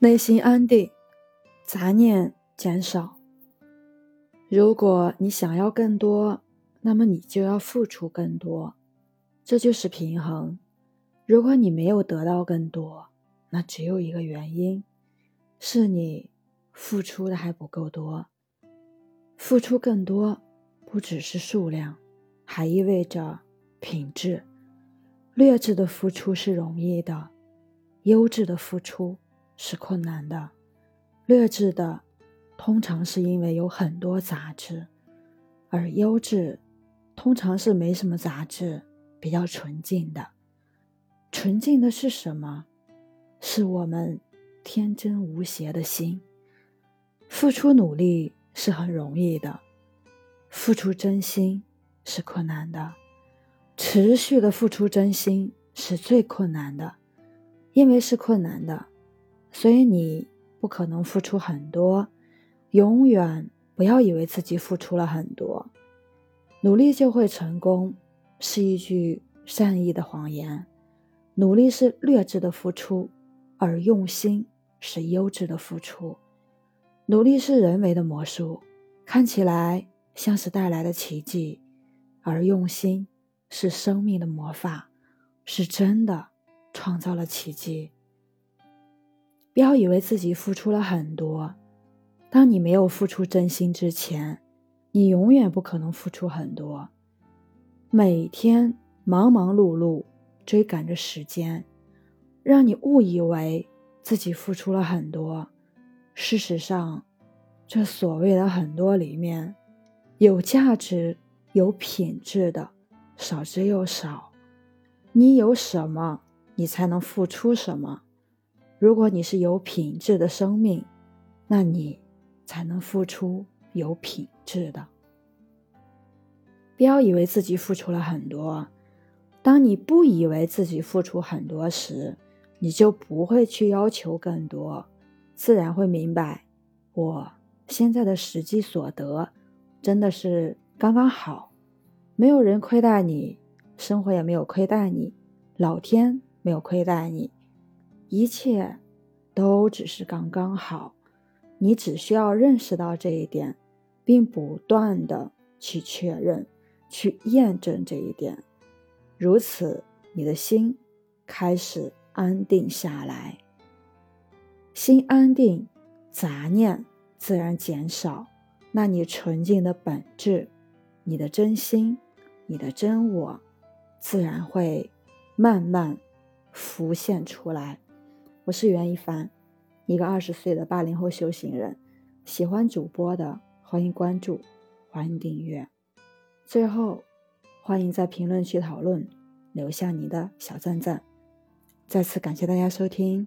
内心安定，杂念减少。如果你想要更多，那么你就要付出更多，这就是平衡。如果你没有得到更多，那只有一个原因，是你付出的还不够多。付出更多，不只是数量，还意味着品质。劣质的付出是容易的，优质的付出是困难的。劣质的，通常是因为有很多杂质，而优质，通常是没什么杂质，比较纯净的。纯净的是什么？是我们天真无邪的心。付出努力是很容易的，付出真心是困难的。持续的付出真心是最困难的，因为是困难的，所以你不可能付出很多。永远不要以为自己付出了很多，努力就会成功，是一句善意的谎言。努力是劣质的付出，而用心是优质的付出。努力是人为的魔术，看起来像是带来的奇迹，而用心。是生命的魔法，是真的创造了奇迹。不要以为自己付出了很多，当你没有付出真心之前，你永远不可能付出很多。每天忙忙碌碌追赶着时间，让你误以为自己付出了很多。事实上，这所谓的很多里面，有价值、有品质的。少之又少，你有什么，你才能付出什么。如果你是有品质的生命，那你才能付出有品质的。不要以为自己付出了很多，当你不以为自己付出很多时，你就不会去要求更多，自然会明白，我现在的实际所得真的是刚刚好。没有人亏待你，生活也没有亏待你，老天没有亏待你，一切都只是刚刚好。你只需要认识到这一点，并不断的去确认、去验证这一点，如此，你的心开始安定下来。心安定，杂念自然减少，那你纯净的本质，你的真心。你的真我，自然会慢慢浮现出来。我是袁一凡，一个二十岁的八零后修行人。喜欢主播的，欢迎关注，欢迎订阅。最后，欢迎在评论区讨论，留下你的小赞赞。再次感谢大家收听，